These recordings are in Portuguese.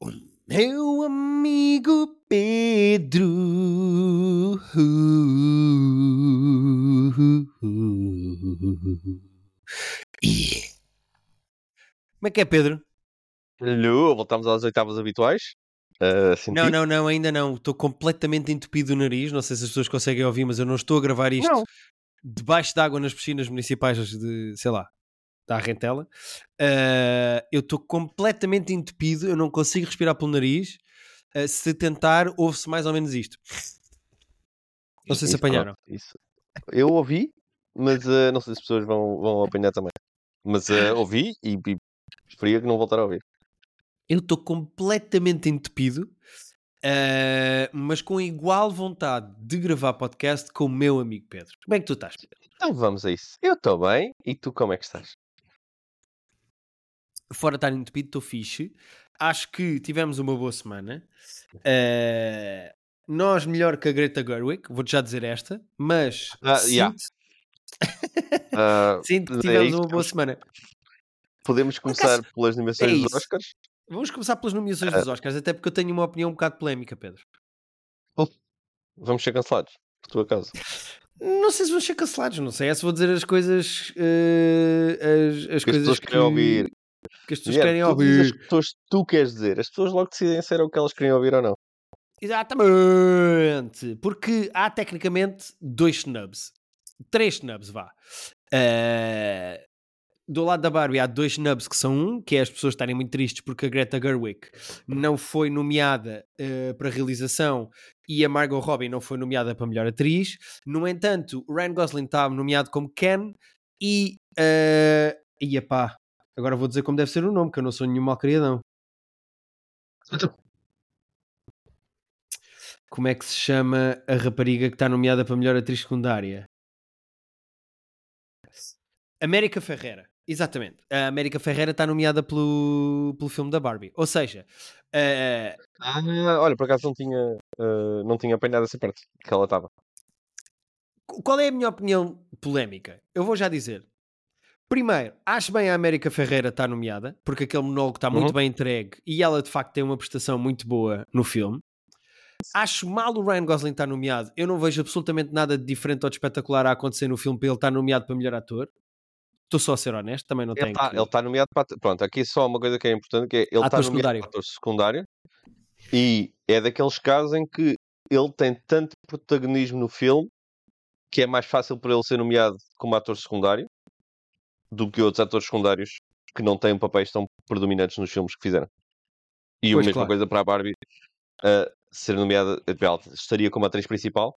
O meu amigo Pedro. Yeah. Como é que é, Pedro? Alô, voltamos às oitavas habituais. Uh, não, não, não, ainda não. Estou completamente entupido o nariz. Não sei se as pessoas conseguem ouvir, mas eu não estou a gravar isto Não. debaixo de água nas piscinas municipais de, sei lá, da Rentela. Uh, eu estou completamente entupido, eu não consigo respirar pelo nariz. Uh, se tentar, ouve-se mais ou menos isto. Não sei se apanharam. pronto, isso. Eu ouvi, mas uh, não sei se as pessoas vão, vão apanhar também. Mas ouvi e, e preferia que não voltar a ouvir. Eu estou completamente entupido, mas com igual vontade de gravar podcast com o meu amigo Pedro. Como é que tu estás, Pedro? Então vamos a isso. Eu estou bem e tu como é que estás? Fora estar entupido, estou fixe. Acho que tivemos uma boa semana. Uh, nós melhor que a Greta Gerwig, vou-te já dizer esta, mas Ah, sinto, yeah. Uh, sinto que é tivemos uma boa semana. Podemos começar acaso, pelas nomeações é dos. Oscars. Vamos começar pelas nomeações Ah. dos Oscars, até porque eu tenho uma opinião um bocado polémica, Pedro. Vamos ser cancelados, por tua causa. Não sei se vão ser cancelados, não sei. É se vou dizer as coisas. eh, as, as Que as coisas pessoas querem ouvir. Que as pessoas Guilherme, querem tu ouvir. as pessoas tu queres dizer. As pessoas logo decidem se era o que elas queriam ouvir ou não. Exatamente. Porque há tecnicamente dois snubs. Três snubs, vá. Eh, do lado da Barbie há dois snubs que são um, que é as pessoas estarem muito tristes porque a Greta Gerwig não foi nomeada eh, para realização e a Margot Robbie não foi nomeada para melhor atriz. No entanto, o Ryan Gosling está nomeado como Ken e... Uh, e epá, agora vou dizer como deve ser o nome, que eu não sou nenhum malcriadão. Como é que se chama a rapariga que está nomeada para melhor atriz secundária? América Ferreira. Exatamente. A América Ferreira está nomeada pelo, pelo filme da Barbie. Ou seja, eh, Ah, olha, por acaso não tinha, ah, não tinha apanhado essa parte que ela estava. qual é a minha opinião polémica? Eu vou já dizer. Primeiro, acho bem a América Ferreira estar nomeada, porque aquele monólogo está muito Uhum. bem entregue e ela de facto tem uma prestação muito boa no filme. Acho mal o Ryan Gosling estar nomeado. Eu não vejo absolutamente nada de diferente ou de espetacular a acontecer no filme para ele estar nomeado para melhor ator. Estou só a ser honesto, também não Ele tenho. está que- ele tá nomeado para. Pronto, aqui só uma coisa que é importante: que é ele está nomeado secundário. para ator secundário e é daqueles casos em que ele tem tanto protagonismo no filme que é mais fácil para ele ser nomeado como ator secundário do que outros atores secundários que não têm papéis tão predominantes nos filmes que fizeram. E a Pois, mesma claro. coisa para a Barbie a ser nomeada, ela estaria como atriz principal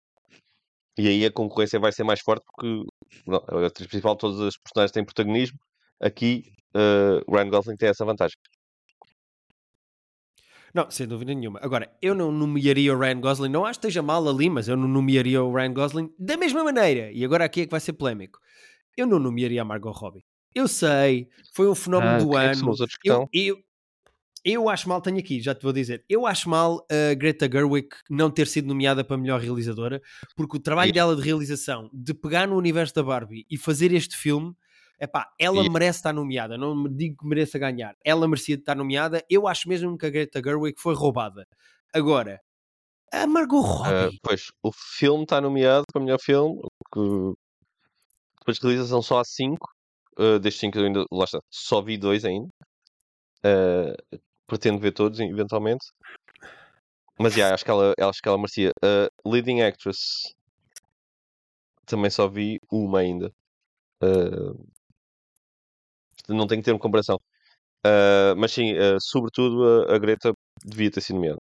e aí a concorrência vai ser mais forte porque não, a atriz principal, todas as personagens têm protagonismo. Aqui, uh, Ryan Gosling tem essa vantagem. Não, sem dúvida nenhuma. Agora, eu não nomearia o Ryan Gosling, não acho que esteja mal ali, mas eu não nomearia o Ryan Gosling da mesma maneira. E agora aqui é que vai ser polémico. Eu não nomearia a Margot Robbie. Eu sei, foi um fenómeno Ah, do quem é que são ano. os outros que Eu, eu, eu acho mal, tenho aqui, já te vou dizer. Eu acho mal a Greta Gerwig não ter sido nomeada para melhor realizadora, porque o trabalho Yeah. dela de realização, de pegar no universo da Barbie e fazer este filme, epá, ela Yeah. merece estar nomeada. Não me digo que mereça ganhar. Ela merecia estar nomeada. Eu acho mesmo que a Greta Gerwig foi roubada. Agora, a Margot Uh, Robbie. pois, o filme está nomeado para melhor filme. o Que... Depois de realização só há 5. Uh, destes 5 eu ainda, lá está, só vi dois ainda. Uh, pretendo ver todos eventualmente. Mas yeah, acho, que ela, acho que ela merecia. Uh, leading Actress também só vi uma ainda. Não tenho termo de comparação. Mas sim, sobretudo a, a Greta devia ter sido nomeada.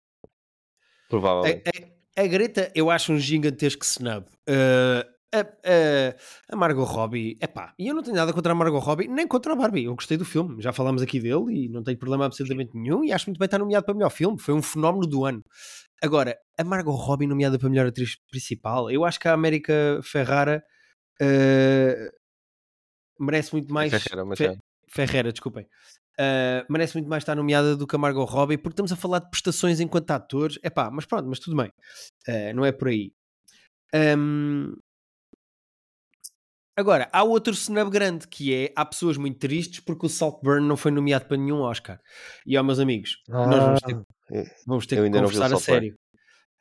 Provavelmente. A Greta, eu acho um gigantesco snub. Uh, a, a, a Margot Robbie, epá, e eu não tenho nada contra a Margot Robbie, nem contra a Barbie. Eu gostei do filme, já falámos aqui dele e não tenho problema absolutamente nenhum. E acho muito bem estar nomeado para melhor filme, foi um fenómeno do ano. Agora, a Margot Robbie nomeada para melhor atriz principal, eu acho que a América Ferrara uh, merece muito mais. Ferreira, mas Fe- é. Ferreira, desculpem. Uh, merece muito mais estar nomeada do que a Margot Robbie, porque estamos a falar de prestações enquanto atores. É pá, mas pronto, mas tudo bem. Uh, não é por aí. Um, Agora, há outro snub grande que é: há pessoas muito tristes porque o Saltburn não foi nomeado para nenhum Oscar. E, ó, meus amigos, nós vamos ter, é, vamos ter que conversar a sério.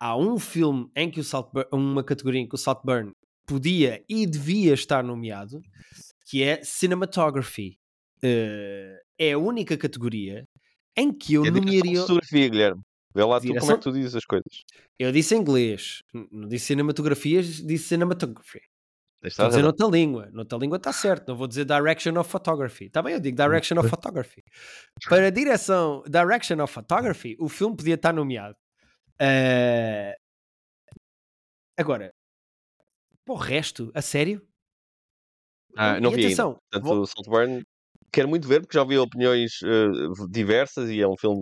Há um filme em que o Saltburn, uma categoria em que o Saltburn podia e devia estar nomeado, que é Cinematography. Eh, é a única categoria em que eu É direção nomearia. fotografia, Guilherme. Vê lá tu como é Direção- que tu dizes as coisas. Eu disse em inglês, não disse cinematografias, disse cinematography. Estou a dizer noutra língua. Noutra língua está certo. Não vou dizer direction of photography. Bem, eu digo direction of photography. Para a direção direction of photography, o filme podia estar nomeado. Eh, Agora, para o resto, a sério? Ah, não e vi atenção, ainda. Portanto, vou- o Saltburn quero muito ver porque já ouvi opiniões eh, diversas e é um filme,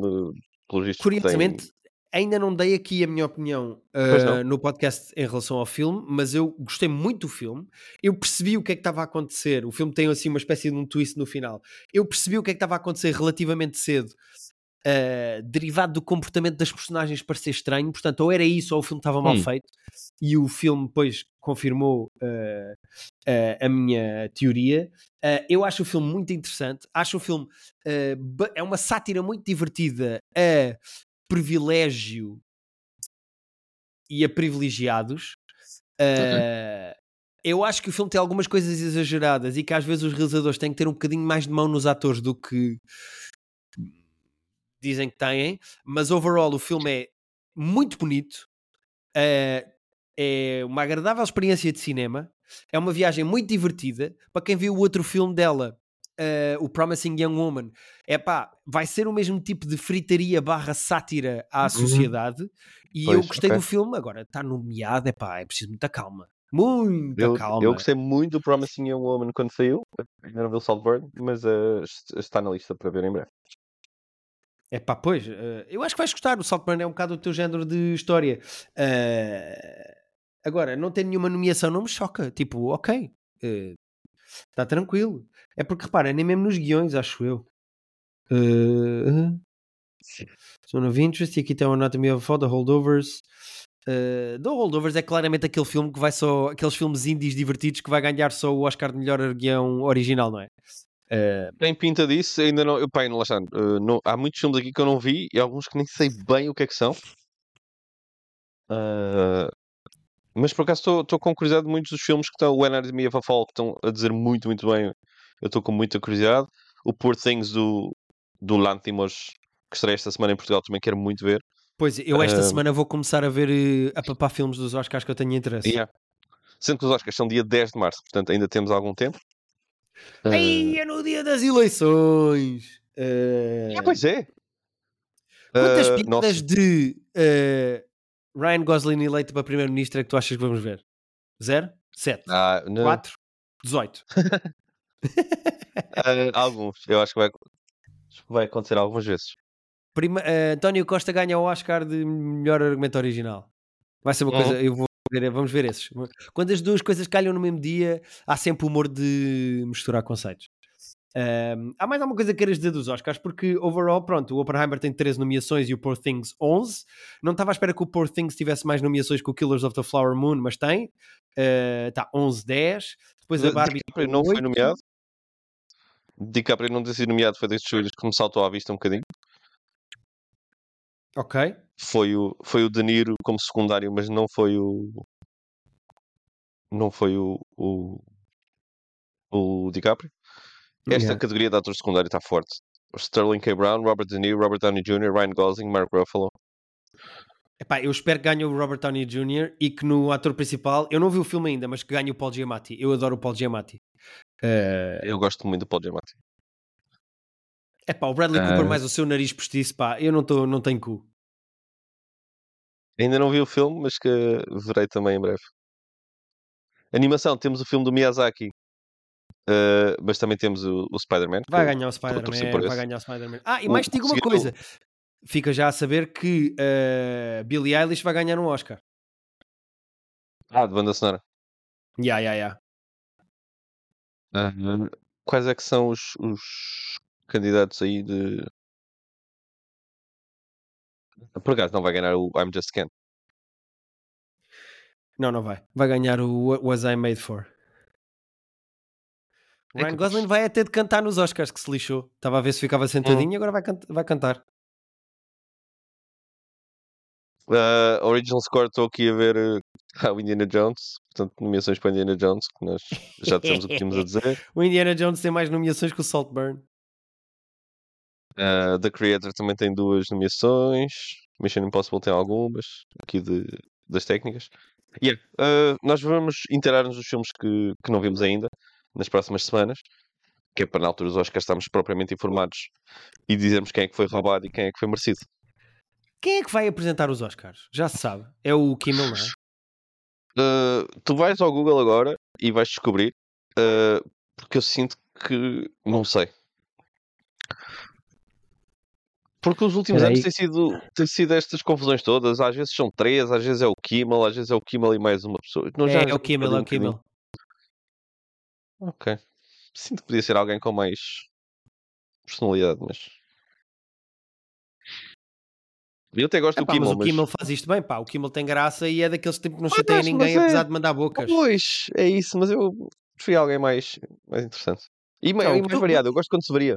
pelo visto, que tem- curiosamente, ainda não dei aqui a minha opinião eh, no podcast em relação ao filme, mas eu gostei muito do filme. Eu percebi o que é que estava a acontecer. O filme tem assim uma espécie de um twist no final. Eu percebi o que é que estava a acontecer relativamente cedo. eh, derivado do comportamento das personagens parecer estranho, portanto, ou era isso ou o filme estava mal Hum. feito, e o filme depois confirmou eh, a minha teoria. Eu acho o filme muito interessante, acho o filme é uma sátira muito divertida a privilégio e a privilegiados. Uh, eu acho que o filme tem algumas coisas exageradas e que às vezes os realizadores têm que ter um bocadinho mais de mão nos atores do que dizem que têm, mas overall o filme é muito bonito, uh, é uma agradável experiência de cinema, é uma viagem muito divertida. Para quem viu o outro filme dela, uh, o Promising Young Woman, é pá, vai ser o mesmo tipo de fritaria barra sátira à sociedade. E eu Pois, gostei ok. do filme, agora está nomeado, é pá, é preciso muita calma. Muita Eu, calma. eu gostei muito do Promising Young Woman quando saiu. Ainda não vi o Saltburn, mas est- está na lista para ver em breve. É pá, pois, eh, eu acho que vais gostar. O Saltburn é um bocado o teu género de história. Agora, não ter nenhuma nomeação não me choca. Tipo, ok, está tranquilo. É porque repara, nem mesmo nos guiões, acho eu. Uh, Zone of Interest, e aqui tem o Anatomy of a Fall, The Holdovers. Uh, The Holdovers é claramente aquele filme que vai só. aqueles filmes indies divertidos que vai ganhar só o Oscar de melhor guião original, não é? Uh, Tem pinta disso, ainda não. Eu, lá está. eh, não- há muitos filmes aqui que eu não vi e alguns que nem sei bem o que é que são. Ah, mas por acaso estou- estou com curiosidade de muitos dos filmes que estão. O Anatomy of a Fall, que estão a dizer muito, muito bem. Eu estou com muita curiosidade. O Poor Things do, do Lanthimos, que estreia esta semana em Portugal, também quero muito ver. pois, eu esta Uh, semana vou começar a ver uh, a papar filmes dos Oscars que eu tenho interesse. Yeah. Sendo que os Oscars são dia 10 de março, portanto ainda temos algum tempo. Ah, Ai, é no dia das eleições! Uh, ah, pois é. Quantas piadas nossa, de uh, Ryan Gosling eleito para primeiro-ministro é que tu achas que vamos ver? Zero? Sete? ah, não. Quatro? Dezoito? Ah, alguns. Eu acho que vai, vai acontecer algumas vezes. Prima- uh, António Costa ganha o Oscar de melhor argumento original. Vai ser uma Uhum. coisa, eu vou ver, vamos ver esses. Quando as duas coisas calham no mesmo dia, há sempre humor de misturar conceitos. Um, há mais alguma coisa que queiras dizer dos Oscars? Porque, overall, pronto, o Oppenheimer tem 13 nomeações e o Poor Things 11. Não estava à espera que o Poor Things tivesse mais nomeações que o Killers of the Flower Moon, mas tem. Está 11, 10. Depois a Barbie DiCaprio não foi oito. nomeado. DiCaprio não ter sido nomeado foi destes coisas que me saltou à vista um bocadinho. Ok. Foi o, foi o De Niro como secundário, mas não foi o. Não foi o. O, o DiCaprio. Esta Yeah. categoria de ator secundário está forte. Sterling K. Brown, Robert De Niro, Robert Downey Jr., Ryan Gosling, Mark Ruffalo. Epá, eu espero que ganhe o Robert Downey Jr. e que no ator principal, eu não vi o filme ainda, mas que ganhe o Paul Giamatti. Eu adoro o Paul Giamatti. Uh, Eu gosto muito do Paul Giamatti. epá, o Bradley. Cooper mais o seu nariz postiço, pá, eu não, tô, não tenho cu. Ainda não vi o filme, mas que verei também em breve. Animação, temos o filme do Miyazaki, eh, mas também temos o, o Spider-Man. Vai ganhar o Spider-Man, vai ganhar o Spider-Man. Ah, e O- mais te digo uma coisa. Fica já a saber que uh, Billie Eilish vai ganhar um Oscar. Ah, de banda sonora. Ya, ya, ya. Ah, quais é que são os, os candidatos aí de. Por acaso não vai ganhar o I'm Just Ken. Não, não vai. Vai ganhar o What Was I Made For. Ryan Gosling vai até de cantar nos Oscars, que se lixou. Estava a ver se ficava sentadinho e agora vai, can vai cantar. Uh, original score, estou aqui a ver uh, o Indiana Jones, portanto, nomeações para Indiana Jones, que nós já temos o que tínhamos a dizer. o Indiana Jones tem mais nomeações que o Saltburn. Uh, The Creator também tem duas nomeações. Mission Impossible tem algumas, aqui de, das técnicas. Yeah. Uh, nós vamos inteirar-nos dos filmes que, que não vimos ainda nas próximas semanas, que é para na altura dos Oscars estarmos propriamente informados e dizermos quem é que foi roubado e quem é que foi merecido. Quem é que vai apresentar os Oscars? Já se sabe. É o Kimmel, não é? Uh, tu vais ao Google agora e vais descobrir, uh, porque eu sinto que não sei. Porque os últimos anos têm sido, têm sido estas confusões todas. Às vezes são três, às vezes é o Kimmel, às vezes é o Kimmel e mais uma pessoa. Não, já é, é o Kimmel, é o Kimmel. Ok. Sinto que podia ser alguém com mais personalidade, mas. Eu até gosto é, do pá, Kimmel. Mas o Kimmel faz isto bem, pá. O Kimmel tem graça e é daqueles tipos que não chateia ninguém, é... apesar de mandar bocas. Pois, é isso, mas eu preferi alguém mais, mais interessante. E, então, e mais tu... variado, eu gosto quando se varia.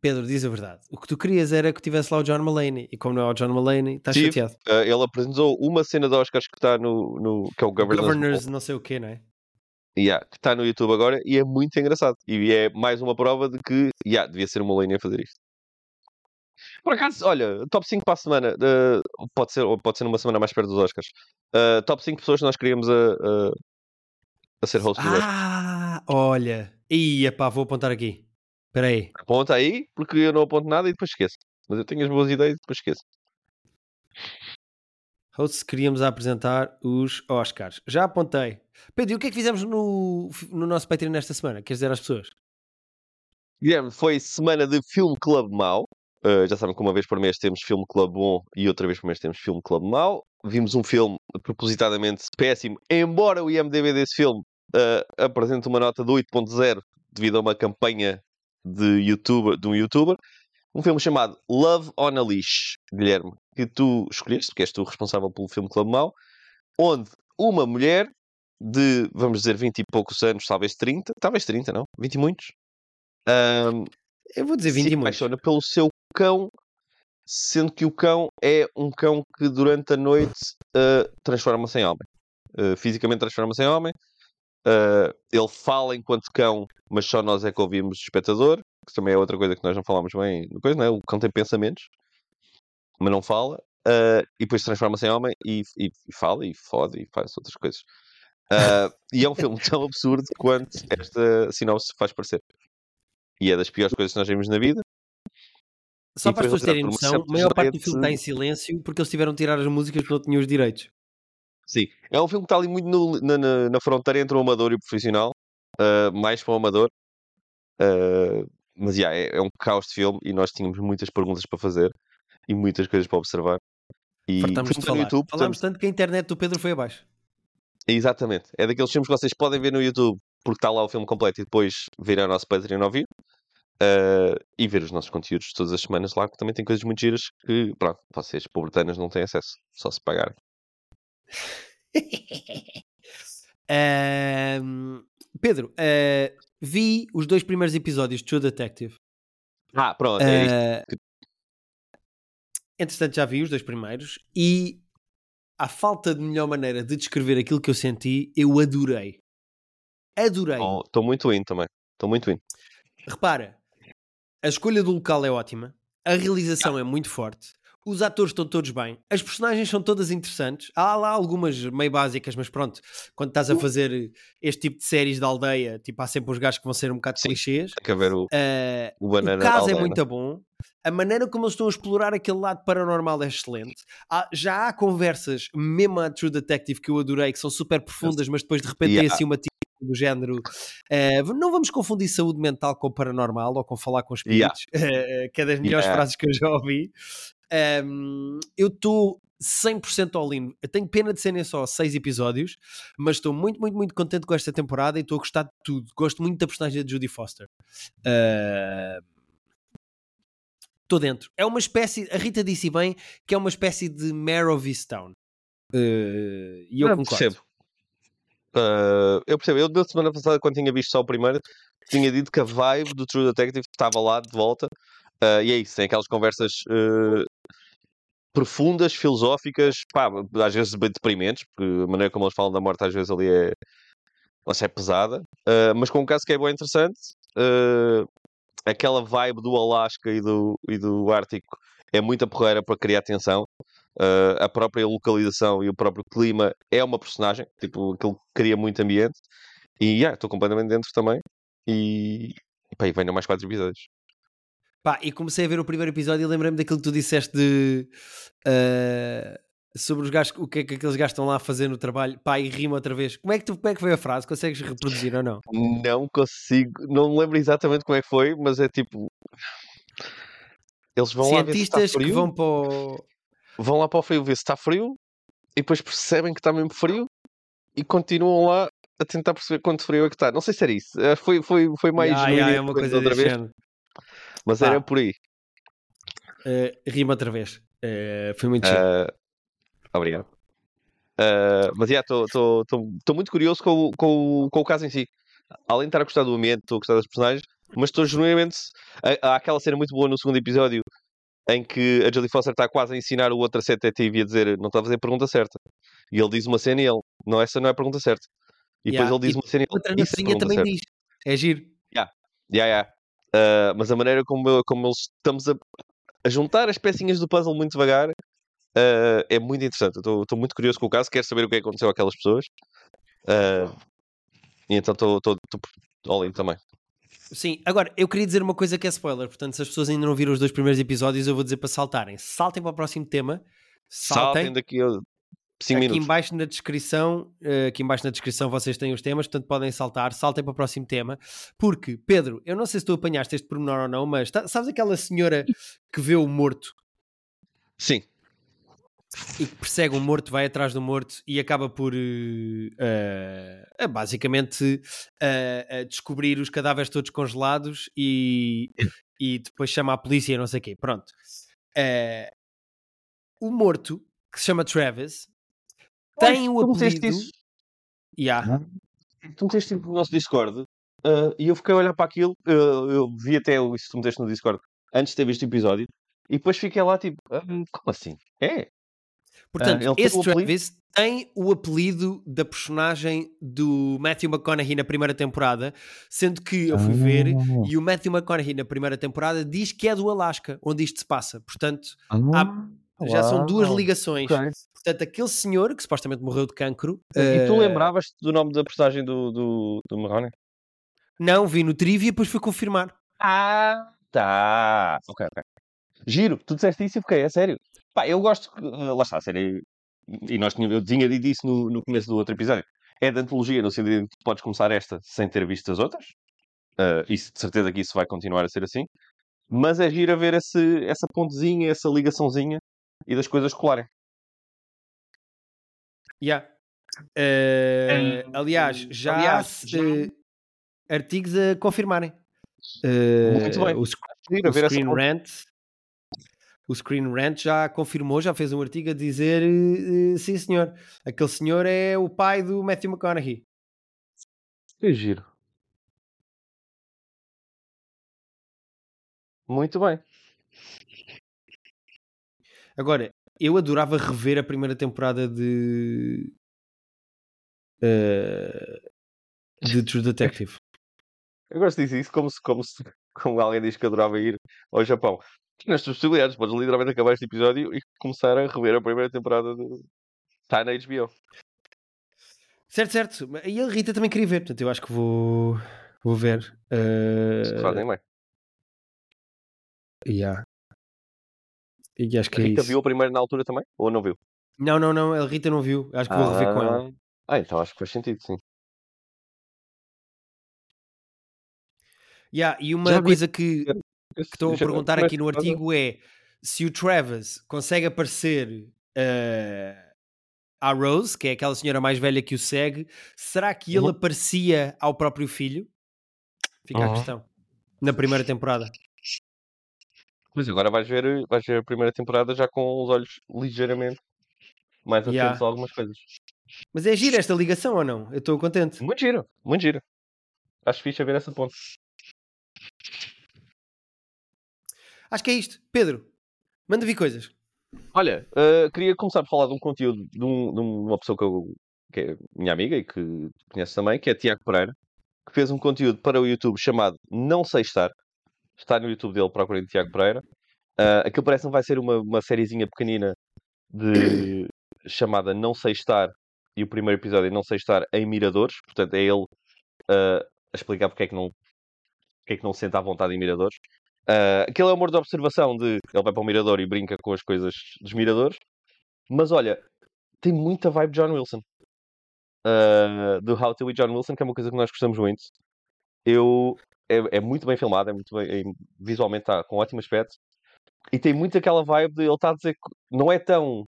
Pedro, diz a verdade. O que tu querias era que tivesse lá o John Mulaney. E como não é o John Mulaney, estás chateado. Uh, ele apresentou uma cena de Oscars que está no, no. que é o Governors. Governors, não sei o quê, não é? Yeah, que está no YouTube agora e é muito engraçado. E é mais uma prova de que yeah, devia ser o Mulaney a fazer isto. Por acaso, olha, top 5 para a semana. Uh, pode, ser, pode ser numa semana mais perto dos Oscars. Uh, top 5 pessoas que nós queríamos a, a, a ser host Ah, olha. Ia pá, vou apontar aqui. Espera aí. Aponta aí, porque eu não aponto nada e depois esqueço. Mas eu tenho as boas ideias e depois esqueço. Hosts, queríamos apresentar os Oscars. Já apontei. Pedro, e o que é que fizemos no, no nosso Patreon nesta semana? Queres dizer às pessoas? Guilherme, foi semana de Filme Club Mau. Uh, já sabem que uma vez por mês temos Filme Club Bom e outra vez por mês temos Filme Club Mau. Vimos um filme propositadamente péssimo, embora o IMDB desse filme uh, apresente uma nota de 8.0 devido a uma campanha de, YouTuber, de um youtuber, um filme chamado Love on a Leash, Guilherme, que tu escolheste, porque és tu responsável pelo filme Clube Mau, onde uma mulher de, vamos dizer, 20 e poucos anos, talvez 30, talvez 30, não? 20 e muitos? Um, Eu vou dizer 20 se e muitos. apaixona pelo seu cão, sendo que o cão é um cão que durante a noite uh, transforma-se em homem. Uh, fisicamente transforma-se em homem, Uh, ele fala enquanto cão, mas só nós é que ouvimos o espectador, que também é outra coisa que nós não falamos bem. Coisa, não é? O cão tem pensamentos, mas não fala, uh, e depois transforma-se em homem e, e, e, fala e fode e faz outras coisas. Uh, e é um filme tão absurdo quanto esta sinopse faz parecer. E é das piores coisas que nós vimos na vida. Só para as pessoas terem noção, a maior parte do filme está em silêncio porque eles tiveram de tirar as músicas porque não tinham os direitos. Sim, é um filme que está ali muito no, na, na, na, fronteira entre o amador e o profissional, uh, mais para o amador. Uh, mas yeah, é, é, um caos de filme e nós tínhamos muitas perguntas para fazer e muitas coisas para observar. E Fartamos falar. YouTube, Falámos portanto... tanto que a internet do Pedro foi abaixo. Exatamente. É daqueles filmes que vocês podem ver no YouTube porque está lá o filme completo e depois vir ao nosso Patreon ouvir. Uh, e ver os nossos conteúdos todas as semanas lá, que também tem coisas muito giras que, pronto, vocês, pobretanas, não têm acesso, só se pagarem um, Pedro, uh, vi os dois primeiros episódios de True Detective. Ah, pronto. É uh, entretanto, já vi os dois primeiros e a falta de melhor maneira de descrever aquilo que eu senti, eu adorei. Adorei. Estou oh, muito indo também. Estou muito indo. Repara, a escolha do local é ótima, a realização é muito forte, os atores estão todos bem, as personagens são todas interessantes. Há lá algumas meio básicas, mas pronto, quando estás a fazer este tipo de séries de aldeia, tipo, há sempre os gajos que vão ser um bocado Sim, clichês. Tem que haver o, uh, o banana. O caso é muito bom. A maneira como eles estão a explorar aquele lado paranormal é excelente. Há, já há conversas, mesmo a True Detective, que eu adorei, que são super profundas, mas depois de repente yeah. é assim uma do género. Uh, não vamos confundir saúde mental com paranormal ou com falar com espíritos, yeah. uh, que é das melhores yeah. frases que eu já ouvi. Um, eu estou 100% all-in. Eu tenho pena de serem só 6 episódios, mas estou muito, muito, muito contente com esta temporada e estou a gostar de tudo. Gosto muito da personagem de Judy Foster. Estou uh, dentro. É uma espécie, a Rita disse bem que é uma espécie de Mare of Easttown. Uh, e eu, eu concordo. Percebo. Uh, eu percebo. Eu, da semana passada, quando tinha visto só o primeiro, tinha dito que a vibe do True Detective estava lá de volta. Uh, e é isso, tem aquelas conversas uh, profundas, filosóficas, pá, às vezes bem deprimentes, porque a maneira como eles falam da morte às vezes ali é, é pesada, uh, mas com um caso que é bem interessante, aquela vibe do Alasca e do, e do Ártico é muita porreira para criar tensão. A própria localização e o próprio clima é uma personagem, tipo, aquilo cria muito ambiente. E yeah, estou completamente dentro também. E, e venham mais quatro episódios. Pá, e comecei a ver o primeiro episódio e lembrei-me daquilo que tu disseste de. Uh, sobre os gajos, o que é que aqueles estão lá a fazer no trabalho. Pá, e rima outra vez. Como é que, tu, como é que foi a frase? Consegues reproduzir ou não? Não consigo, não me lembro exatamente como é que foi, mas é tipo. Eles vão Cientistas lá ver se está frio. que vão para o... Vão lá para o frio ver se está frio e depois percebem que está mesmo frio e continuam lá a tentar perceber quanto frio é que está. Não sei se era isso. Eh, foi, foi, foi mais. Ah, yeah, é uma coisa outra vez. Mas Pá. era por aí. Uh, rima outra vez. Uh, foi muito uh, Obrigado. Uh, mas já, yeah, estou muito curioso com, com, com o caso em si. Além de estar a gostar do ambiente, estou a gostar das personagens, mas estou genuinamente. Há aquela cena muito boa no segundo episódio em que a Jodie Foster está quase a ensinar o outro a ser detetive e a dizer não está a fazer a pergunta certa. E ele diz uma cena e ele, não, essa não é a pergunta certa. E yeah. depois ele diz e uma cena e ele, outra na também certa. diz. É giro. Yeah. Yeah, yeah. Uh, mas a maneira como, como eles estamos a, a juntar as pecinhas do puzzle muito devagar uh, é muito interessante. Estou muito curioso com o caso, quero saber o que aconteceu àquelas pessoas. Uh, e então estou all in também. Sim, agora eu queria dizer uma coisa que é spoiler, portanto, se as pessoas ainda não viram os dois primeiros episódios, eu vou dizer para saltarem. Saltem para o próximo tema. Saltem, saltem daqui a 5 minutos. Aqui embaixo na descrição, uh, aqui embaixo na descrição vocês têm os temas, portanto podem saltar, saltem para o próximo tema, porque, Pedro, eu não sei se tu apanhaste este pormenor ou não, mas tá, sabes aquela senhora que vê o morto? Sim. E que persegue um morto, vai atrás do morto e acaba por uh, uh, basicamente descobrir os cadáveres todos congelados e, e depois chama a polícia e não sei o quê. Pronto. o morto, que se chama Travis, tem o apelido. Isso? Yeah. Tu meteste no nosso Discord uh, e eu fiquei a olhar para aquilo. Uh, eu vi até isso que tu meteste no Discord antes de ter visto o episódio e depois fiquei lá tipo, ah, como assim? É. Portanto, uh, esse Travis tem o apelido da personagem do Matthew McConaughey na primeira temporada, sendo que eu fui ver e o Matthew McConaughey na primeira temporada diz que é do Alasca, onde isto se passa. Portanto, há, já são duas ligações. Okay. Portanto, aquele senhor que supostamente morreu de cancro. E tu uh... lembravas do nome da personagem do, do, do Marrone? Não, vi no Trivia e depois fui confirmar. Ah, tá. Ok, ok. Giro, tu disseste isso e fiquei, é sério. Pá, eu gosto. Uh, lá está, a série. E nós tínhamos, eu tinha dito isso no, no começo do outro episódio. É de antologia, no sentido de que podes começar esta sem ter visto as outras. Uh, e de certeza que isso vai continuar a ser assim. Mas é giro a ver esse, essa pontezinha, essa ligaçãozinha e das coisas colarem. Yeah. Uh, aliás, já aliás, há já... Uh, artigos a confirmarem. Uh, Muito bem. O, o, o Screen Rant o Screen Rant já confirmou, já fez um artigo a dizer sim senhor, aquele senhor é o pai do Matthew McConaughey. Que giro. Muito bem. Agora, eu adorava rever a primeira temporada de. Uh, de True Detective. Eu gosto disso, isso como, se, como, se, como alguém diz que adorava ir ao Japão. Nestas possibilidades, podes literalmente acabar este episódio e começar a rever a primeira temporada do. Está na HBO. Certo, certo. E a Rita também queria ver, portanto eu acho que vou, vou ver. Uh... Fazem bem. Yeah. E acho que a é Rita isso. viu o primeiro na altura também? Ou não viu? Não, não, não, a Rita não viu. Acho que vou rever com ela. Ah, então acho que faz sentido, sim. Yeah, e uma Já coisa vi... que, que estou a perguntar aqui no artigo é se o Travis consegue aparecer uh, à Rose, que é aquela senhora mais velha que o segue, será que ele uhum. aparecia ao próprio filho? Fica uhum. a questão. Na primeira temporada. Pois agora vais ver, vais ver a primeira temporada já com os olhos ligeiramente mais atentos yeah. a algumas coisas. Mas é giro esta ligação ou não? Eu estou contente. Muito giro, muito giro. acho fixe a ver essa ponte. Acho que é isto. Pedro, manda vir coisas. Olha, uh, queria começar por falar de um conteúdo de, um, de, uma pessoa que, eu, que é minha amiga e que conhece também, que é Tiago Pereira, que fez um conteúdo para o YouTube chamado Não Sei Estar. Está no YouTube dele, procurem Tiago Pereira. Uh, aquilo parece que vai ser uma, uma sériezinha pequenina de, chamada Não Sei Estar, e o primeiro episódio é Não Sei Estar em Miradores, portanto é ele uh, a explicar porque é que não porque é que não se sente à vontade em Miradores. Uh, aquele é o amor de observação de ele vai para o Mirador e brinca com as coisas dos Miradores, mas olha, tem muita vibe John Wilson. Uh, do How to with John Wilson, que é uma coisa que nós gostamos muito. Eu, é, é muito bem filmado, é muito bem, é, visualmente está com ótimo aspecto. E tem muito aquela vibe de ele está a dizer que não é tão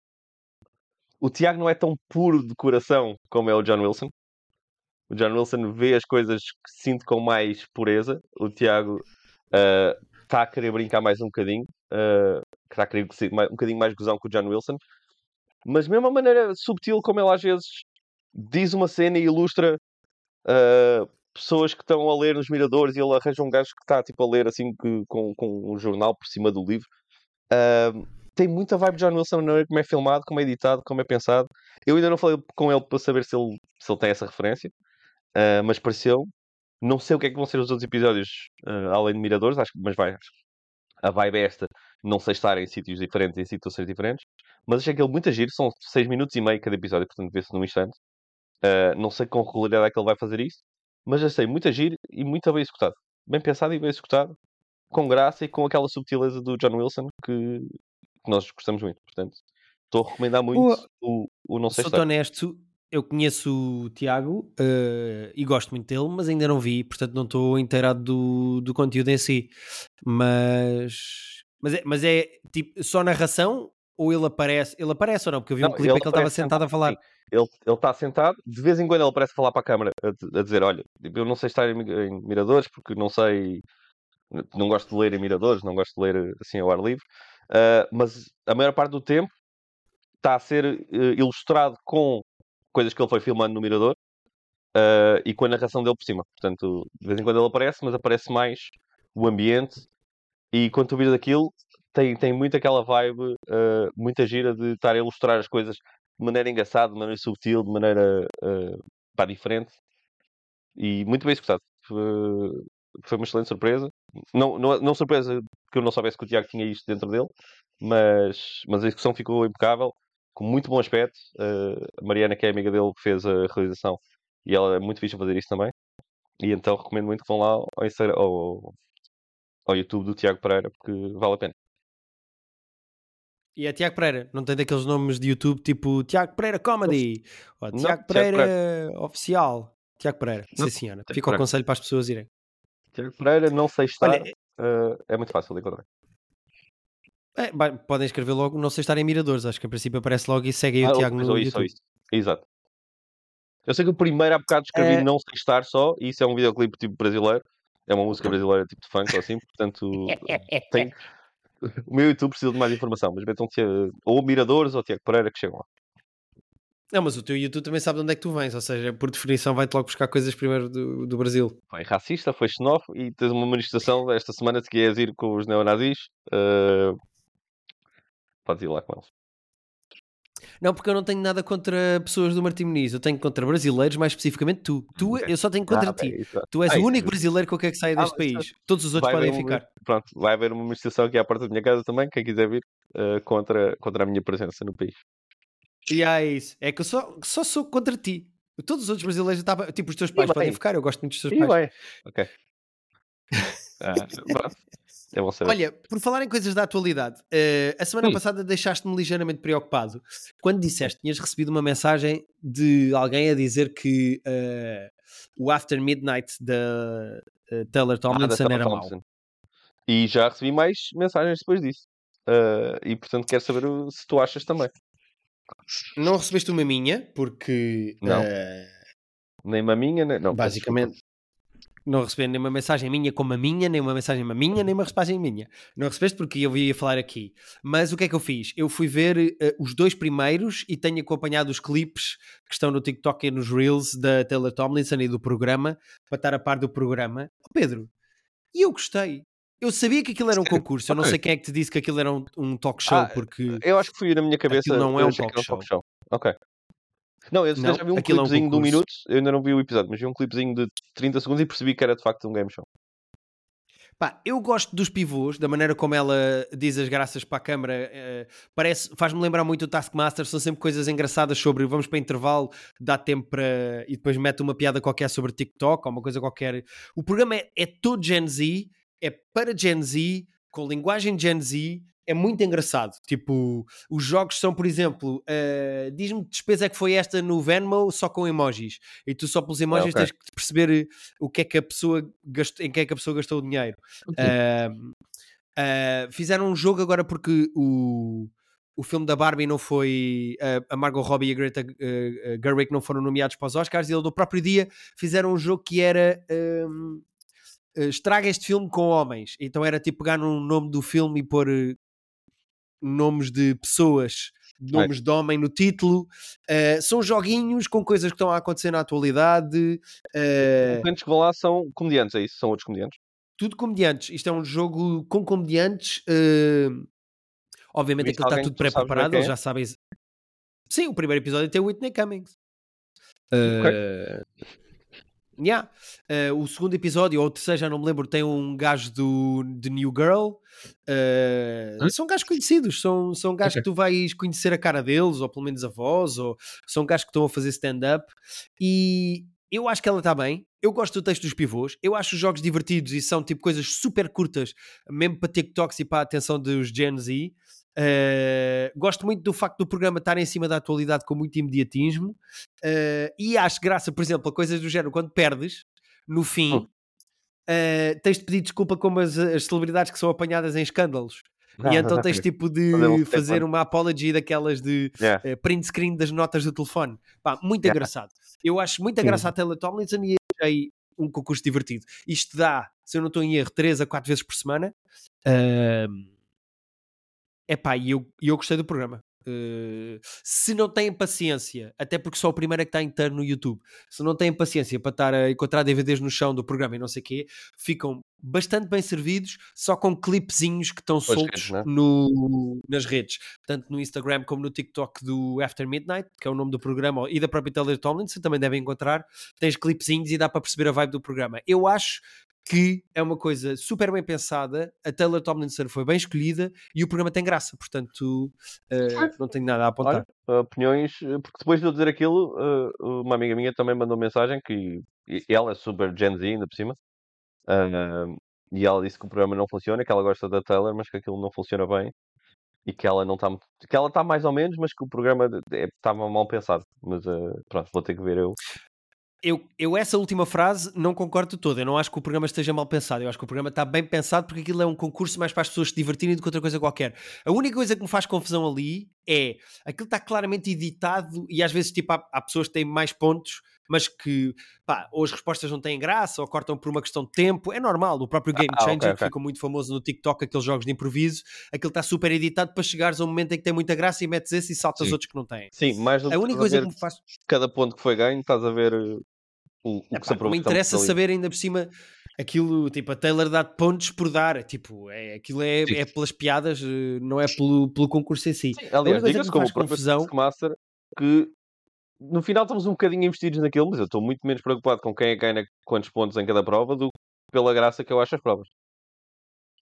o Tiago não é tão puro de coração como é o John Wilson. O John Wilson vê as coisas que sinto com mais pureza. O Tiago está uh, a querer brincar mais um bocadinho. Uh, está a querer um bocadinho mais gozão que o John Wilson. Mas mesmo a maneira subtil como ele às vezes diz uma cena e ilustra uh, pessoas que estão a ler nos miradores e ele arranja um gajo que está tipo, a ler assim que, com, com um jornal por cima do livro. Uh, tem muita vibe de John Wilson na como é filmado, como é editado, como é pensado. Eu ainda não falei com ele para saber se ele, se ele tem essa referência, uh, mas pareceu. Não sei o que é que vão ser os outros episódios uh, além de Miradores, acho, mas vai. A vibe é esta. Não sei estar em sítios diferentes, em situações diferentes, mas achei aquele muito agir. São 6 minutos e meio cada episódio, portanto vê-se num instante. Uh, não sei com regularidade é que ele vai fazer isso, mas achei muito agir e muito bem executado. Bem pensado e bem executado, com graça e com aquela subtileza do John Wilson que que nós gostamos muito. Portanto, estou a recomendar muito o, o, o Não Sei Sou honesto, eu conheço o Tiago uh, e gosto muito dele, mas ainda não vi, portanto não estou inteirado do, do conteúdo em si. Mas, mas, é, mas é tipo só narração ou ele aparece? Ele aparece ou não? Porque eu vi não, um clipe em que ele estava sentado a falar. Sim. Ele está sentado, de vez em quando ele aparece a falar para a câmara, a, a dizer: Olha, tipo, eu não sei estar em, em Miradores porque não sei, não gosto de ler em Miradores, não gosto de ler assim ao ar livre. Uh, mas a maior parte do tempo está a ser uh, ilustrado com coisas que ele foi filmando no Mirador uh, e com a narração dele por cima. Portanto, de vez em quando ele aparece, mas aparece mais o ambiente. E quando tu vires aquilo, tem, tem muito aquela vibe, muita gira de estar a ilustrar as coisas de maneira engraçada, de maneira subtil, de maneira pá, diferente. E muito bem executado foi uma excelente surpresa. Não, não, não surpresa que eu não soubesse que o Tiago tinha isto dentro dele, mas, mas a execução ficou impecável, com muito bom aspecto. Uh, a Mariana, que é amiga dele, fez a realização e ela é muito fixe a fazer isso também. E então recomendo muito que vão lá ao, Instagram, ao, ao YouTube do Tiago Pereira, porque vale a pena. E é Tiago Pereira, não tem daqueles nomes de YouTube tipo Tiago Pereira Comedy ou Tiago Pereira, Pereira, Oficial. Tiago Pereira, sim senhora. Fica o conselho para as pessoas irem. Tiago Pereira, não sei estar. Olha, uh, é muito fácil de encontrar. É, podem escrever logo, não sei estar em Miradores, acho que em princípio aparece logo e segue aí ah, o Tiago no isso, YouTube. Isso. Exato. Eu sei que o primeiro há bocado escrevi é... Não Sei Estar só, e isso é um videoclipe tipo brasileiro, é uma música brasileira tipo de funk ou assim, portanto tem... o meu YouTube precisa de mais informação, mas metam ou Miradores ou Tiago Pereira que chegam lá. Não, mas o teu YouTube também sabe de onde é que tu vens, ou seja, por definição vai-te logo buscar coisas primeiro do, do Brasil. Foi racista, foi xenófobo e tens uma manifestação esta semana de que ias ir com os neonazis. Uh... Podes ir lá com eles. Não, porque eu não tenho nada contra pessoas do Martim Muniz, eu tenho contra brasileiros, mais especificamente tu. tu. Eu só tenho contra ah, ti. É tu és ah, o único brasileiro que eu quero que saia ah, deste país. Todos os outros podem uma, ficar. Pronto, vai haver uma manifestação aqui à porta da minha casa também, quem quiser vir, uh, contra, contra a minha presença no país. E é isso. É que eu só, só sou contra ti. Todos os outros brasileiros estavam. Tipo, os teus pais podem ficar, eu gosto muito dos teus pais. Bem. Ok. Ah, é bom saber. Olha, por falar em coisas da atualidade, uh, a semana hum. passada deixaste-me ligeiramente preocupado quando disseste que tinhas recebido uma mensagem de alguém a dizer que uh, o After Midnight da uh, Taylor Tomlinson ah, era mau. E já recebi mais mensagens depois disso. e portanto quero saber se tu achas também. Não recebeste uma minha, porque. Não. Nem uma minha, nem. Não, basicamente. Não recebi nenhuma mensagem minha como a minha, nem uma mensagem minha, nem uma mensagem minha. Não recebeste porque eu ia falar aqui. Mas o que é que eu fiz? Eu fui ver uh, os dois primeiros e tenho acompanhado os clipes que estão no TikTok e nos Reels da Taylor Tomlinson e do programa, para estar a par do programa. Oh, Pedro, e eu gostei. Eu sabia que aquilo era um concurso. Eu não sei quem é que te disse que aquilo era um, um talk show, ah, porque. Eu acho que fui na minha cabeça. não é um talk, show. talk show. Ok. Não, eu não, já vi um clipezinho é um de um minuto, eu ainda não vi o episódio, mas vi um clipezinho de 30 segundos e percebi que era de facto um game show. Pá, eu gosto dos pivôs, da maneira como ela diz as graças para a câmara. Uh, parece, faz-me lembrar muito o Taskmaster. São sempre coisas engraçadas sobre vamos para intervalo, dá tempo para. e depois mete uma piada qualquer sobre TikTok ou uma coisa qualquer. O programa é, é todo Gen Z, é para Gen Z, com linguagem Gen Z é muito engraçado. Tipo, os jogos são, por exemplo, uh, diz-me que despesa é que foi esta no Venmo só com emojis. E tu só pelos ah, emojis okay. tens que perceber o que é que a pessoa gastou, em que é que a pessoa gastou o dinheiro. Okay. Uh, uh, fizeram um jogo agora porque o, o filme da Barbie não foi. a Margot Robbie e a Greta uh, Gerwig não foram nomeados para os Oscars. E ele, no próprio dia, fizeram um jogo que era. Um, estraga este filme com homens. Então era tipo pegar no nome do filme e pôr nomes de pessoas, nomes é. de homem no título. Uh, são joguinhos com coisas que estão a acontecer na atualidade. Uh, Os que vão lá são comediantes, é isso? São outros comediantes? Tudo comediantes. Isto é um jogo com comediantes. Uh, obviamente aquilo está tudo pré-preparado, eles já sabem. Sim, o primeiro episódio tem o Whitney Cummings. Okay. Yeah. Uh, o segundo episódio, ou o terceiro, já não me lembro, tem um gajo do de New Girl. Uh, são gajos conhecidos, são, são gajos okay. que tu vais conhecer a cara deles, ou pelo menos a voz, ou são gajos que estão a fazer stand-up. E eu acho que ela está bem. Eu gosto do texto dos pivôs. Eu acho os jogos divertidos e são tipo coisas super curtas, mesmo para TikToks e para a atenção dos Gen Z. Uh, gosto muito do facto do programa estar em cima da atualidade com muito imediatismo uh, e acho graça, por exemplo, a coisas do género quando perdes no fim uh, tens de pedir desculpa como as, as, celebridades que são apanhadas em escândalos. e então tens tipo de fazer uma apology daquelas de yeah. print screen das notas do telefone. Pá, muito yeah. engraçado. Eu acho muito engraçado a Taylor Tomlinson e achei um concurso divertido. Isto dá, se eu não estou em erro, 3 a 4 vezes por semana. Uh, é pá, e eu, eu gostei do programa. Uh, se não têm paciência, até porque só o primeiro é que está interno no YouTube, se não têm paciência para estar a encontrar DVDs no chão do programa e não sei o quê, ficam bastante bem servidos só com clipezinhos que estão soltos é? no, nas redes, tanto no Instagram como no TikTok do After Midnight, que é o nome do programa, e da própria Taylor Tomlinson, também devem encontrar. Tens clipezinhos e dá para perceber a vibe do programa. Eu acho que é uma coisa super bem pensada, a Taylor Tomlinson foi bem escolhida e o programa tem graça, portanto uh, não tenho nada a apontar. Olha, opiniões, eh, porque depois de eu dizer aquilo, uh, uma amiga minha também mandou mensagem que ela é super Gen Z ainda por cima, uh, e ela disse que o programa não funciona, que ela gosta da Taylor, mas que aquilo não funciona bem e que ela não está que ela está mais ou menos, mas que o programa estava mal pensado. Mas pronto, vou ter que ver eu eu, eu essa última frase não concordo toda. Eu não acho que o programa esteja mal pensado. Eu acho que o programa está bem pensado porque aquilo é um concurso mais para as pessoas se divertirem do que outra coisa qualquer. A única coisa que me faz confusão ali é aquilo está claramente editado e às vezes tipo, há, há pessoas que têm mais pontos, mas que pá, ou as respostas não têm graça ou cortam por uma questão de tempo. É normal. O próprio Game ah, Changer, okay, okay. que ficou muito famoso no TikTok, aqueles jogos de improviso, aquilo está super editado para chegares a um momento em que tem muita graça e metes esse e saltas outros que não têm. Sim, mais do a única coisa que me faz. Cada ponto que foi ganho, estás a ver eh, o, o que se me interessa saber ainda por cima aquilo, tipo, a Taylor dá pontos por dar, tipo, é, aquilo é, é pelas piadas, eh, não é pelo, pelo concurso em si. Sim, aliás, diga-se como o confusão Master que no final estamos um bocadinho investidos naquilo, mas eu estou muito menos preocupado com quem é que ganha quantos pontos em cada prova do que pela graça que eu acho as provas.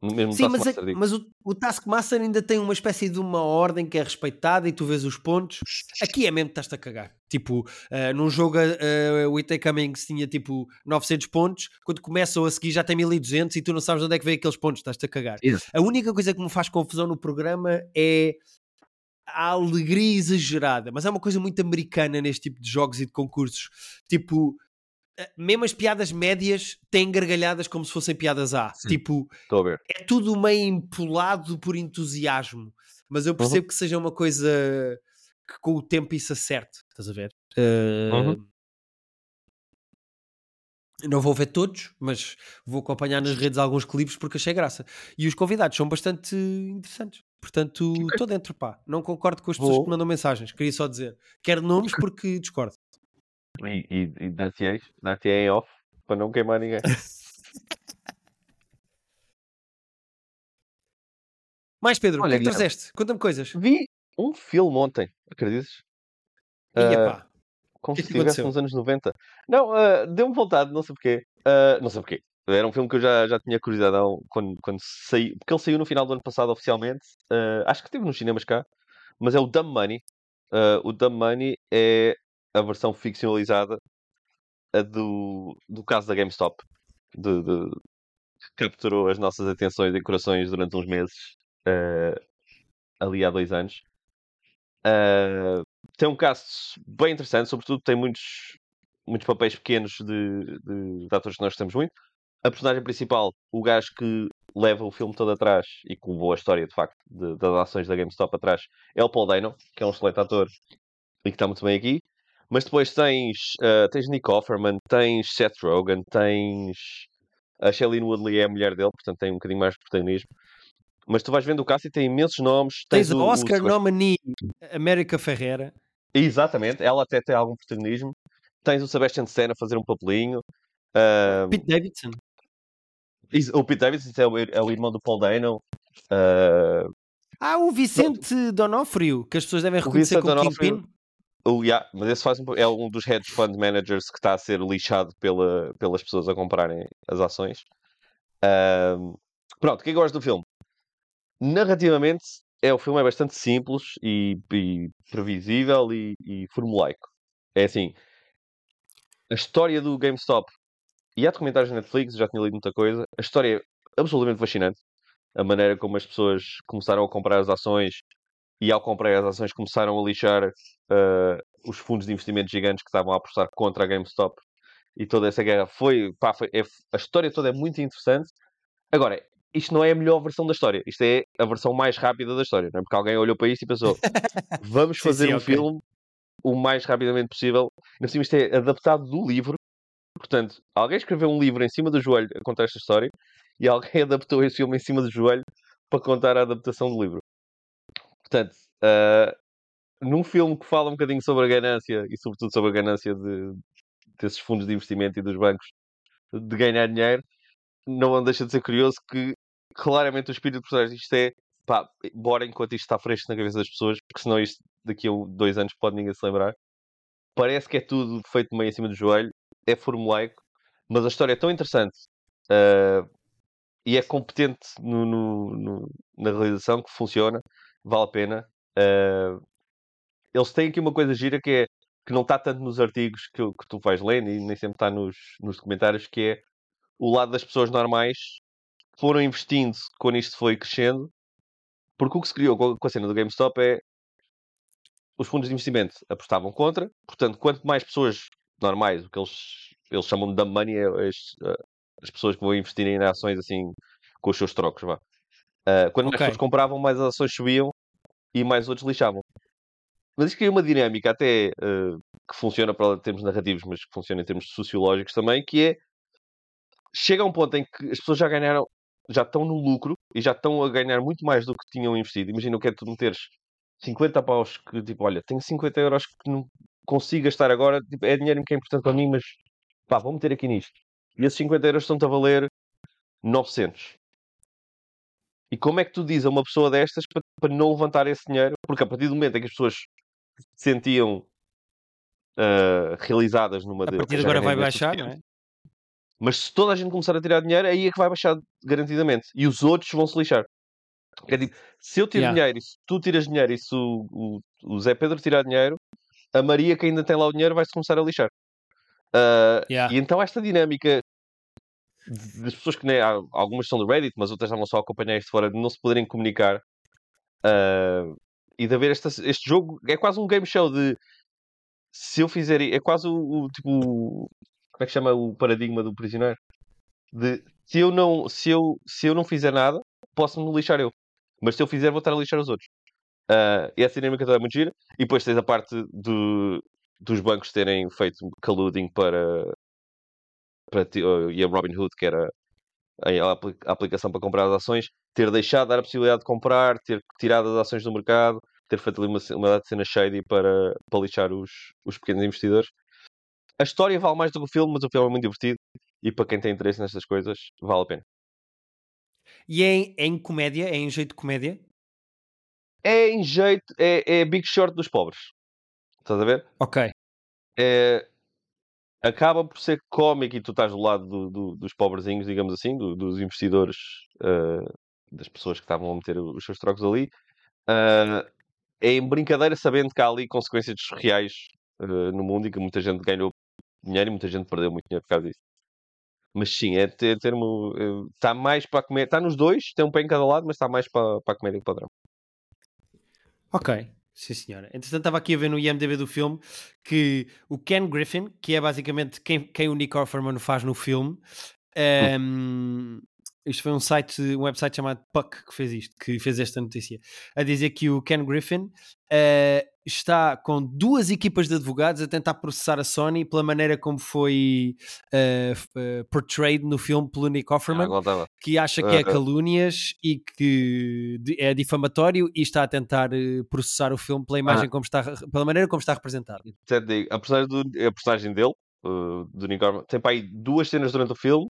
Mesmo Sim, mas, é, mas o, o Taskmaster ainda tem uma espécie de uma ordem que é respeitada e tu vês os pontos. Aqui é mesmo que estás a cagar. Tipo, uh, num jogo uh, o IT Cummings tinha tipo 900 pontos, quando começam a seguir já tem 1200 e tu não sabes onde é que vem aqueles pontos, estás-te a cagar. Isso. A única coisa que me faz confusão no programa é a alegria exagerada, mas é uma coisa muito americana neste tipo de jogos e de concursos. Tipo, mesmo as piadas médias têm gargalhadas como se fossem piadas A. Sim, tipo, é tudo meio empolado por entusiasmo, mas eu uhum. percebo uhum. que seja uma coisa que com o tempo isso acerte. Estás a ver? Uh... Uhum. Não vou ver todos, mas vou acompanhar nas redes alguns clipes porque achei graça. E os convidados são bastante interessantes. Portanto, estou dentro, pá. Não concordo com as pessoas Vou- que mandam mensagens. Queria só dizer. Quero nomes porque discordo. E, e, e dar-te-ei dar em off para não queimar ninguém. Mais Pedro, o Olha, que é que trouxeste? Conta-me coisas. Vi um filme ontem, acreditas? Ia pá. como que se que estivesse nos anos 90. Não, ah, deu-me vontade, não sei porquê. Ah, não sei porquê. Era um filme que eu já, já tinha curiosidade quando, quando saiu. Porque ele saiu no final do ano passado oficialmente. Ah, acho que esteve nos cinemas cá. Mas é o Dumb Money. O Dumb Money é a versão ficcionalizada a do, do caso da GameStop. De, de- que capturou as nossas atenções e corações durante uns meses. ah, ali há dois anos. Ah, tem um caso bem interessante, sobretudo tem muitos, muitos papéis pequenos de, de, de atores que nós gostamos muito. A personagem principal, o gajo que leva o filme todo atrás e que levou a história, de facto, de- das ações da GameStop atrás, é o Paul Dano, que é um excelente ator e que está muito bem aqui. Mas depois tens, ah, tens Nick Offerman, tens Seth Rogen, tens a Shailene Woodley é a mulher dele, portanto tem um bocadinho mais de protagonismo. Mas tu vais vendo o cast e tem imensos nomes. Tens o- a o Oscar Sebastian- nominee América Ferreira. Exatamente, ela até tem algum protagonismo. Tens o Sebastian Stan a fazer um papelinho. Ah, Pete Davidson. o Pete Davidson é o, é o irmão do Paul Dano. Ah, Ah, o Vicente Donofrio, que as pessoas devem O reconhecer como D'Onofrio. Kingpin. O, yeah, mas esse faz um, é um dos hedge fund managers que está a ser lixado pela, pelas pessoas a comprarem as ações. Ah, pronto, o que é que gosto do filme? Narrativamente, é, o filme é bastante simples e, e previsível e, e formulaico. É assim, a história do GameStop e há documentários na Netflix, já tinha lido muita coisa. A história é absolutamente fascinante. A maneira como as pessoas começaram a comprar as ações e ao comprar as ações começaram a lixar ah, os fundos de investimento gigantes que estavam a apostar contra a GameStop e toda essa guerra foi, pá, foi- é- a história toda é muito interessante. Agora, isto não é a melhor versão da história, isto é a versão mais rápida da história, não é? Porque alguém olhou para isto e pensou: vamos Sim, fazer sim, um ok. filme o mais rapidamente possível. Por cima, isto é adaptado do livro, portanto, alguém escreveu um livro em cima do joelho a contar esta história e alguém adaptou esse filme em cima do joelho para contar a adaptação do livro. Portanto, ah, num filme que fala um bocadinho sobre a ganância e, sobretudo, sobre a ganância de, desses fundos de investimento e dos bancos de ganhar dinheiro, não deixa de ser curioso que claramente o espírito por trás disto é pá, bora enquanto isto está fresco na cabeça das pessoas, porque senão isto daqui a dois anos pode ninguém se lembrar. Parece que é tudo feito meio em cima do joelho, é formulaico, mas a história é tão interessante ah, e é competente no- no- no- na realização que funciona, vale a pena. Ah, eles têm aqui uma coisa gira que é que não está tanto nos artigos que, que tu vais lendo e nem sempre está nos, nos documentários, que é o lado das pessoas normais foram investindo quando isto foi crescendo, porque o que se criou com a, cena do GameStop é os fundos de investimento apostavam contra, portanto, quanto mais pessoas normais, o que eles, eles chamam de dumb money, é as, as pessoas que vão investir em ações assim com os seus trocos, vá. Ah, quando mais Ok. pessoas compravam, mais as ações subiam e mais outros lixavam. Mas isto cria uma dinâmica até eh, que funciona para termos narrativos, mas que funciona em termos sociológicos também, que é chega a um ponto em que as pessoas já ganharam, já estão no lucro e já estão a ganhar muito mais do que tinham investido. Imagina o que é tu meteres 50 paus que tipo, olha, tenho 50 euros que não consigo gastar agora, tipo, é dinheiro que é importante para mim, mas pá, vou meter aqui nisto. E esses 50 euros estão-te a valer 900. E como é que tu dizes a uma pessoa destas para, para não levantar esse dinheiro? Porque a partir do momento em que as pessoas se sentiam ah, realizadas numa A partir "Ok, de agora vai baixar, não suficiente." é? Mas se toda a gente começar a tirar dinheiro, aí é que vai baixar garantidamente. E os outros vão se lixar. É tipo, se eu tiro Yeah. dinheiro e se tu tiras dinheiro e se o, o, o Zé Pedro tirar dinheiro, a Maria que ainda tem lá o dinheiro vai-se começar a lixar. Ah, Yeah. E então esta dinâmica das pessoas que nem algumas são do Reddit, mas outras estavam só a acompanhar isto fora, de não se poderem comunicar. Ah, e de haver esta, este jogo é quase um game show de se eu fizer é quase o, o, tipo como é que chama o paradigma do prisioneiro? De se eu não se eu, se eu não fizer nada posso me lixar eu. Mas se eu fizer vou estar a lixar os outros. Ah, e essa dinâmica toda é muito gira. E depois tens a parte do, dos bancos terem feito colluding para para ti- e a Robinhood, que era a, apli- a aplicação para comprar as ações, ter deixado de dar a possibilidade de comprar, ter tirado as ações do mercado, ter feito ali uma, uma data de cena shady para, para lixar os, os pequenos investidores. A história vale mais do que o filme, mas o filme é muito divertido e para quem tem interesse nestas coisas, vale a pena. E é em, é em comédia? É em jeito de comédia? É em jeito, é, é Big Short dos pobres. Estás a ver? Ok. É, acaba por ser cómico e tu estás do lado do- do- dos pobrezinhos, digamos assim, do- dos investidores, eh, das pessoas que estavam a meter os seus trocos ali. Ah, é em brincadeira, sabendo que há ali consequências reais eh, no mundo e que muita gente ganhou dinheiro e muita gente perdeu muito dinheiro por causa disso. Mas sim, é ter termo. Está mais para a comédia. Está nos dois, tem um pé em cada lado, mas está mais para, para a comédia que para o drama. Ok. Sim, senhora. Entretanto, estava aqui a ver no IMDB do filme que o Ken Griffin, que é basicamente quem, quem o Nick Offerman faz no filme, ehm, isto foi um site, um website chamado Puck que fez isto, que fez esta notícia, a dizer que o Ken Griffin eh, está com duas equipas de advogados a tentar processar a Sony pela maneira como foi f- eh, portrayed no filme pelo Nick Offerman Ah, que acha que é Ah, ah. calúnias e que é difamatório e está a tentar processar o filme pela imagem como está pela maneira como está representado. A personagem, do, a personagem dele, uh, do Nick Offerman, tem para aí duas cenas durante o filme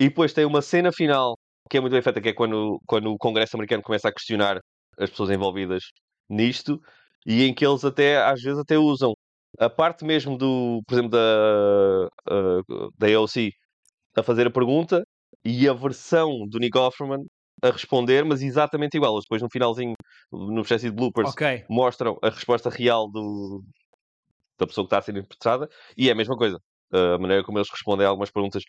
e depois tem uma cena final que é muito bem feita, que é quando, quando o Congresso americano começa a questionar as pessoas envolvidas nisto e em que eles até, às vezes, até usam a parte mesmo do, por exemplo, da, uh, da AOC a fazer a pergunta e a versão do Nick Offerman a responder, mas exatamente igual. Eles depois no finalzinho, no espécie de bloopers, Ok. mostram a resposta real do, da pessoa que está a ser interpretada e é a mesma coisa. A maneira como eles respondem a algumas perguntas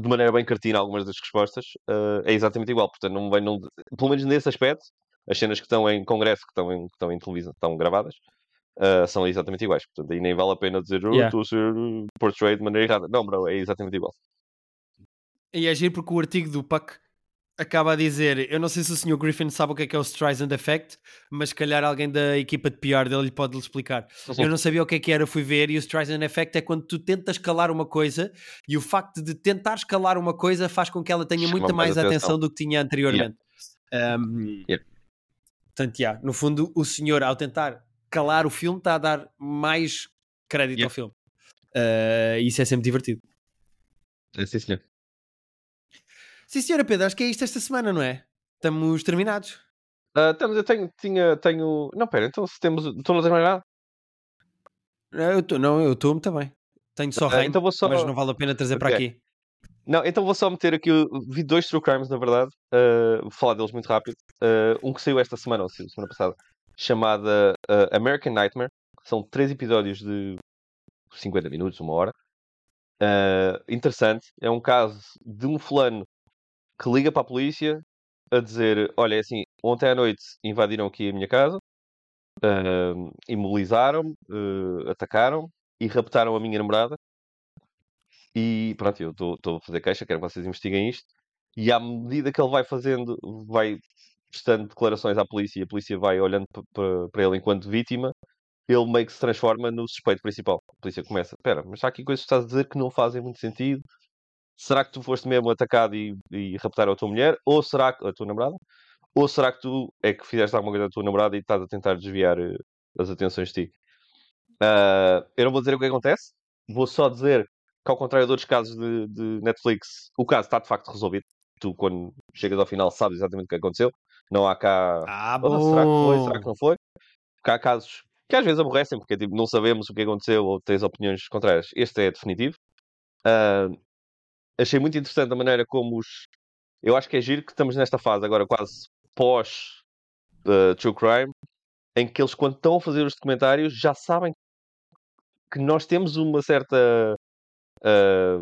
de maneira bem cartina, algumas das respostas uh, é exatamente igual. Portanto, não vem, não, pelo menos nesse aspecto, as cenas que estão em congresso, que estão em, que estão em televisão, estão gravadas, uh, são exatamente iguais. Portanto, aí nem vale a pena dizer, oh, Yeah. estou a ser uh, portrayed de maneira errada. Não, bro, é exatamente igual. E é giro porque o artigo do Puck acaba a dizer: Eu não sei se o Sr. Griffin sabe o que é que é o Streisand Effect, mas se calhar alguém da equipa de PR dele lhe pode lhe explicar. Eu não sabia o que é que era, fui ver, e o Streisand Effect é quando tu tentas calar uma coisa e o facto de tentar escalar uma coisa faz com que ela tenha Chama muita mais atenção. atenção do que tinha anteriormente. Um, Yeah. Portanto, yeah, no fundo, o senhor, ao tentar calar o filme, está a dar mais crédito Yeah. ao filme. Uh, isso é sempre divertido. É sim, senhor. Sim, senhora Pedro, acho que é isto esta semana, não é? Estamos terminados. Ah, temos, eu tenho, tinha, tenho... Não, pera, então se temos... Tu não tens mais nada? Ah, Eu tô, não, eu estou muito bem. Tenho só reino, então vou só- mas não vale a pena trazer para Ok. aqui. Não, então vou só meter aqui. Vi dois True Crimes, na verdade. uh, vou falar deles muito rápido. Uh, um que saiu esta semana, ou seja, semana passada, chamada uh, American Nightmare. São três episódios de 50 minutos, uma hora. Uh, interessante. É um caso de um fulano que liga para a polícia a dizer: Olha, é assim, ontem à noite invadiram aqui a minha casa, uh, imobilizaram-me, uh, atacaram e raptaram a minha namorada. E pronto, eu estou a fazer queixa, quero que vocês investiguem isto. E à medida que ele vai fazendo, vai prestando declarações à polícia e a polícia vai olhando para ele enquanto vítima, ele meio que se transforma no suspeito principal. A polícia começa: Espera, mas há aqui coisas que estás a dizer que não fazem muito sentido. Será que tu foste mesmo atacado e, e raptaram a tua mulher? Ou será que a tua namorada? Ou será que tu é que fizeste alguma coisa à tua namorada e estás a tentar desviar eh, as atenções de ti? Ah, eu não vou dizer o que acontece, vou só dizer que, ao contrário de outros casos de, de Netflix, o caso está de facto resolvido. Tu, quando chegas ao final, sabes exatamente o que aconteceu. Não há cá. Ah, "Oh, será que foi? bom. Será que não foi? Porque há casos que às vezes aborrecem, porque tipo, não sabemos o que aconteceu ou tens opiniões contrárias. Este é definitivo. Ah, achei muito interessante a maneira como os. Eu acho que é giro que estamos nesta fase agora, quase pós ah, True Crime, em que eles, quando estão a fazer os documentários, já sabem que nós temos uma certa. ah,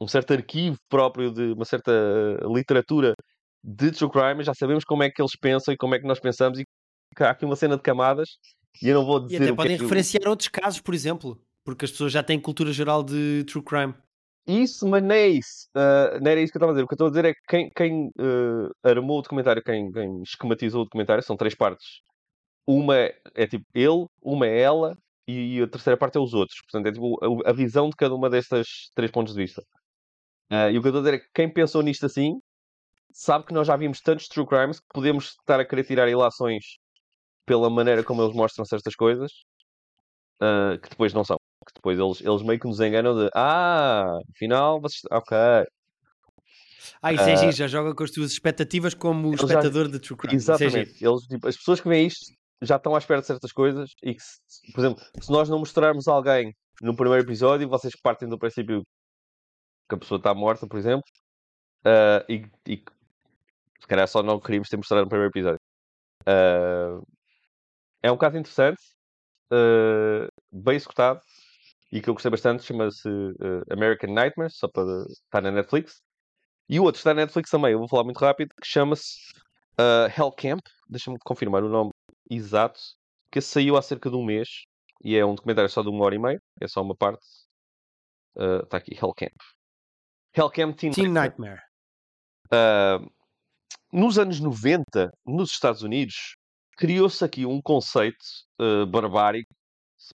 um certo arquivo próprio de uma certa ah, literatura de true crime, já sabemos como é que eles pensam e como é que nós pensamos e há aqui uma cena de camadas e eu não vou E dizer até o que podem é que... referenciar outros casos, por exemplo, porque as pessoas já têm cultura geral de true crime. Isso, mas não é isso. Ah, não era isso que eu estava a dizer. O que eu estou a dizer é que quem, quem ah, armou o documentário, quem, quem esquematizou o documentário, são três partes. Uma é, é tipo ele, uma é ela e a terceira parte é os outros. Portanto, é tipo a, visão de cada uma destas três pontos de vista. Uh, e o que eu estou a dizer é que quem pensou nisto assim sabe que nós já vimos tantos true crimes que podemos estar a querer tirar ilações pela maneira como eles mostram certas coisas uh, que depois não são. Que depois eles, eles meio que nos enganam de ah, afinal vocês. Ok. Ah, isso é giro, já joga com as tuas expectativas como espectador já... de True Crime. É Exatamente. É eles, tipo, as pessoas que veem isto já estão à espera de certas coisas e que, se, por exemplo, se nós não mostrarmos alguém no primeiro episódio, vocês partem do princípio que a pessoa está morta, por exemplo, uh, e, e se calhar só não queríamos ter mostrado no primeiro episódio. Uh, é um caso interessante, uh, bem executado e que eu gostei bastante. Chama-se American Nightmare, só para estar na Netflix. E o outro está na Netflix também, eu vou falar muito rápido, que chama-se Hell Camp. Deixa-me confirmar o nome exato, que saiu há cerca de um mês e é um documentário só de uma hora e meia, é só uma parte. Está aqui, Hell Camp. Hellcamp Teen, Teen Nightmare. Uh, nos anos 90, nos Estados Unidos, criou-se aqui um conceito uh, barbárico,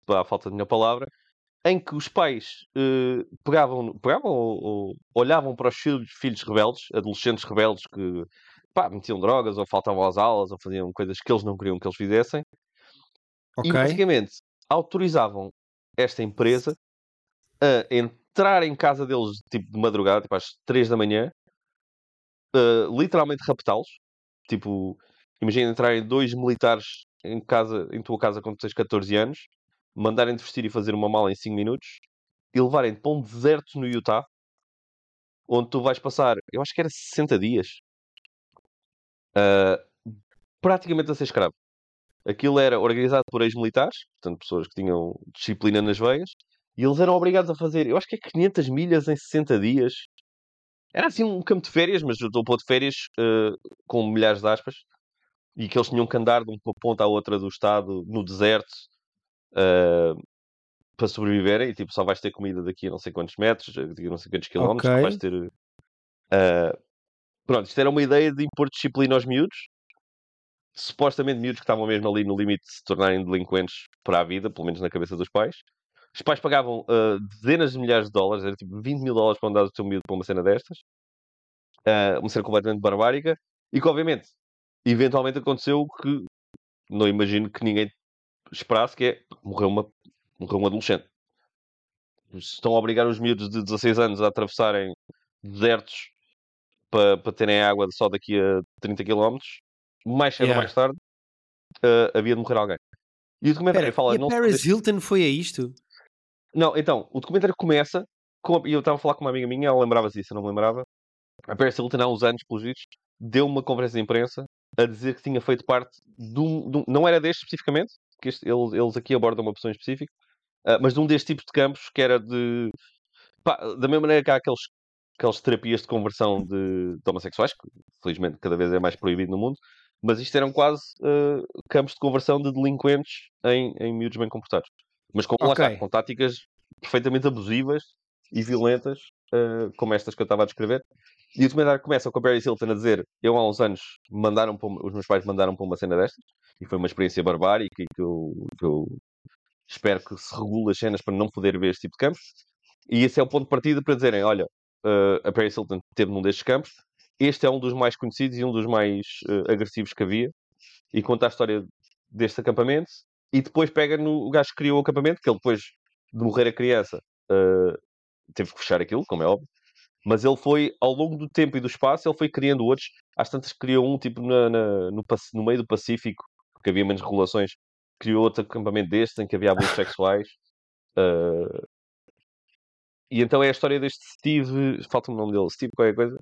à falta de minha palavra, em que os pais uh, pegavam, pegavam ou, ou, olhavam para os filhos, filhos rebeldes, adolescentes rebeldes que pá, metiam drogas ou faltavam às aulas ou faziam coisas que eles não queriam que eles fizessem. Okay. E basicamente autorizavam esta empresa a entrar em casa deles tipo de madrugada, tipo às 3 da manhã, uh, literalmente raptá-los. Tipo, imagina entrarem dois militares em, casa, em tua casa quando tens 14 anos, mandarem-te vestir e fazer uma mala em 5 minutos e levarem-te para um deserto no Utah onde tu vais passar, eu acho que era 60 dias, uh, praticamente a ser escravo. Aquilo era organizado por ex-militares, portanto, pessoas que tinham disciplina nas veias, e eles eram obrigados a fazer, eu acho que é 500 milhas em 60 dias. Era assim um campo de férias, mas eu estou a pôr de férias uh, com milhares de aspas. E que eles tinham que andar de uma ponta à outra do estado, no deserto, uh, para sobreviverem. E tipo, só vais ter comida daqui a não sei quantos metros, daqui a não sei quantos quilómetros, okay. vais ter. Uh, pronto, isto era uma ideia de impor disciplina aos miúdos. Supostamente miúdos que estavam mesmo ali no limite de se tornarem delinquentes para a vida, pelo menos na cabeça dos pais. Os pais pagavam uh, dezenas de milhares de dólares, era tipo 20 mil dólares para andar o teu miúdo para uma cena destas. Uh, uma cena completamente barbárica. E que, obviamente, eventualmente aconteceu que não imagino que ninguém esperasse, que é morreu, uma, morreu um adolescente. Estão a obrigar os miúdos de 16 anos a atravessarem desertos para, para terem água só daqui a 30 km. Mais cedo yeah. ou mais tarde, uh, havia de morrer alguém. E o documentário Pera, fala. E a Paris Hilton foi a isto? Não, então, o documentário começa. Com, e eu estava a falar com uma amiga minha, ela lembrava-se disso, eu não me lembrava. A Paris Hilton, há uns anos, pelos vistos, deu uma conferência de imprensa a dizer que tinha feito parte de um. De um não era deste especificamente, porque este, eles, eles aqui abordam uma pessoa em específico, uh, mas de um destes tipos de campos que era de. Pá, da mesma maneira que há aqueles, aquelas terapias de conversão de, de homossexuais, que felizmente cada vez é mais proibido no mundo, mas isto eram quase uh, campos de conversão de delinquentes em, em miúdos bem comportados. Mas com, okay. está, com táticas perfeitamente abusivas e violentas, uh, como estas que eu estava a descrever. E o documentário começa com a Barry Hilton a dizer: Eu há uns anos mandaram os meus pais mandaram para uma cena destas, e foi uma experiência barbárica e que eu, que eu espero que se regule as cenas para não poder ver este tipo de campos. E esse é o ponto de partida para dizerem: Olha, uh, a Paris Hilton teve num destes campos, este é um dos mais conhecidos e um dos mais uh, agressivos que havia, e conta a história deste acampamento. E depois pega no o gajo que criou o acampamento, que ele depois de morrer a criança, uh, teve que fechar aquilo, como é óbvio. Mas ele foi, ao longo do tempo e do espaço, ele foi criando outros. Às tantas criou um, tipo, na, na no, no, meio do Pacífico, porque havia menos regulações. Criou outro acampamento deste, em que havia abusos sexuais. Uh, e então é a história deste Steve... Falta-me o nome dele. Steve qualquer coisa.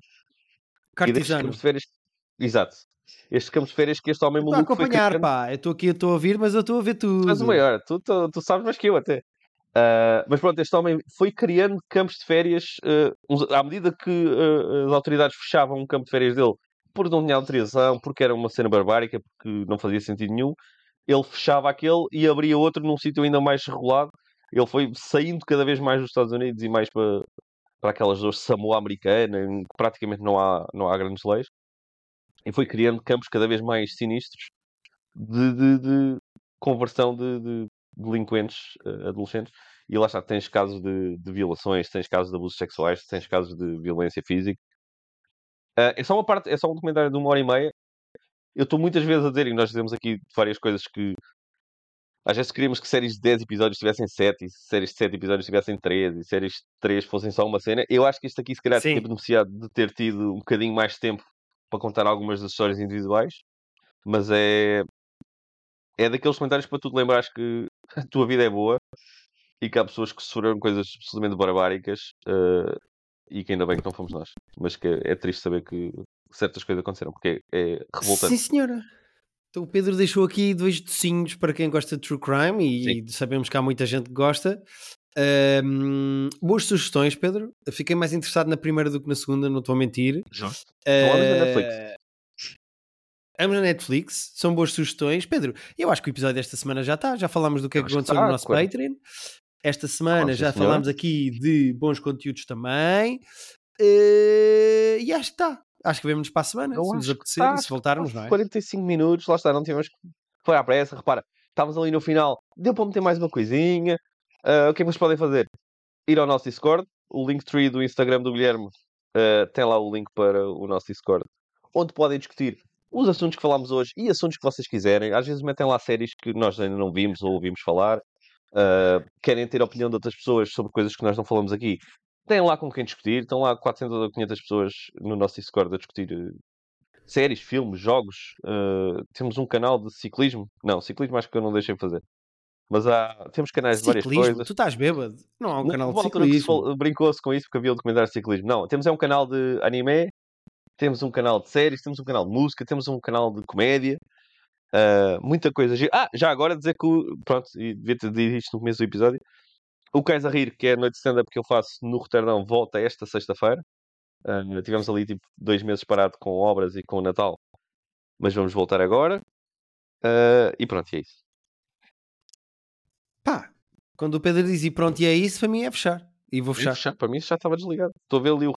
Férias... Exato. Estes campos de férias que este homem maluco Estou a acompanhar, pá. Eu estou aqui, estou a ouvir, mas eu estou a ver tudo. Tu és o maior. Tu, tu, tu sabes mais que eu até. Uh, mas pronto, este homem foi criando campos de férias uh, à medida que uh, as autoridades fechavam um campo de férias dele por não tinha autorização, porque era uma cena barbárica, porque não fazia sentido nenhum. Ele fechava aquele e abria outro num sítio ainda mais regulado. Ele foi saindo cada vez mais dos Estados Unidos e mais para, para aquelas zonas Samoa americana, em que praticamente não há, não há grandes leis. E foi criando campos cada vez mais sinistros de, de, de conversão de, de delinquentes uh, adolescentes. E lá está, tens casos de, de, violações, tens casos de abusos sexuais, tens casos de violência física. Uh, é só uma parte, é só um documentário de uma hora e meia. Eu estou muitas vezes a dizer, e nós dizemos aqui várias coisas que às vezes queríamos que séries de 10 episódios tivessem 7, e séries de 7 episódios tivessem 3, e séries de 3 fossem só uma cena. Eu acho que isto aqui, se calhar, tinha beneficiado de ter tido um bocadinho mais tempo para contar algumas das histórias individuais, mas é. É daqueles comentários para tu te lembrares que a tua vida é boa e que há pessoas que sofreram coisas absolutamente barbáricas uh, e que ainda bem que não fomos nós. Mas que é, é triste saber que certas coisas aconteceram, porque é, é revoltante. Sim, senhora. Então o Pedro deixou aqui dois docinhos para quem gosta de true crime e Sim. sabemos que há muita gente que gosta. Um, boas sugestões, Pedro. Fiquei mais interessado na primeira do que na segunda, não estou a mentir. Já. Uh. Ambos na Netflix, são boas sugestões. Pedro, eu acho que o episódio desta semana já está. Já falámos do que é que aconteceu no nosso claro. Patreon. Esta semana ah, já senhor. falámos aqui de bons conteúdos também. Uh, e acho que está acho que vemos para a semana, eu se nos apetecer tá, e se voltarmos, não é? 45 minutos, lá está, não tivemos que foi à pressa, repara, estávamos ali no final, deu para meter mais uma coisinha. Uh, o que é que vocês podem fazer? Ir ao nosso Discord, o link tree do Instagram do Guilherme uh, tem lá o link para o nosso Discord, onde podem discutir os assuntos que falámos hoje e assuntos que vocês quiserem. Às vezes metem lá séries que nós ainda não vimos ou ouvimos falar. Uh, querem ter a opinião de outras pessoas sobre coisas que nós não falamos aqui tem lá com quem discutir, estão lá 400 ou 500 pessoas no nosso Discord a discutir uh, séries, filmes, jogos. Uh, temos um canal de ciclismo. Não, ciclismo acho que eu não deixei fazer. Mas há, temos canais ciclismo? de várias coisas. Tu estás bêbado? Não há um canal de ciclismo. Brincou-se com isso porque havia um documentário de ciclismo. Não, temos é um canal de anime, temos um canal de séries, temos um canal de música, temos um canal de comédia. Uh, muita coisa. Ah, já agora dizer que, pronto, e devia ter dito isto no começo do episódio, o Cais a Rir, que é a noite de stand-up que eu faço no Roterdão, volta esta sexta-feira. Uh, tivemos ali tipo dois meses parado com obras e com o Natal, mas vamos voltar agora. Uh, e pronto, e é isso. Pá, quando o Pedro diz e pronto, e é isso, para mim é fechar. E vou fechar. fechar. Para mim já estava desligado. Estou a ver ali o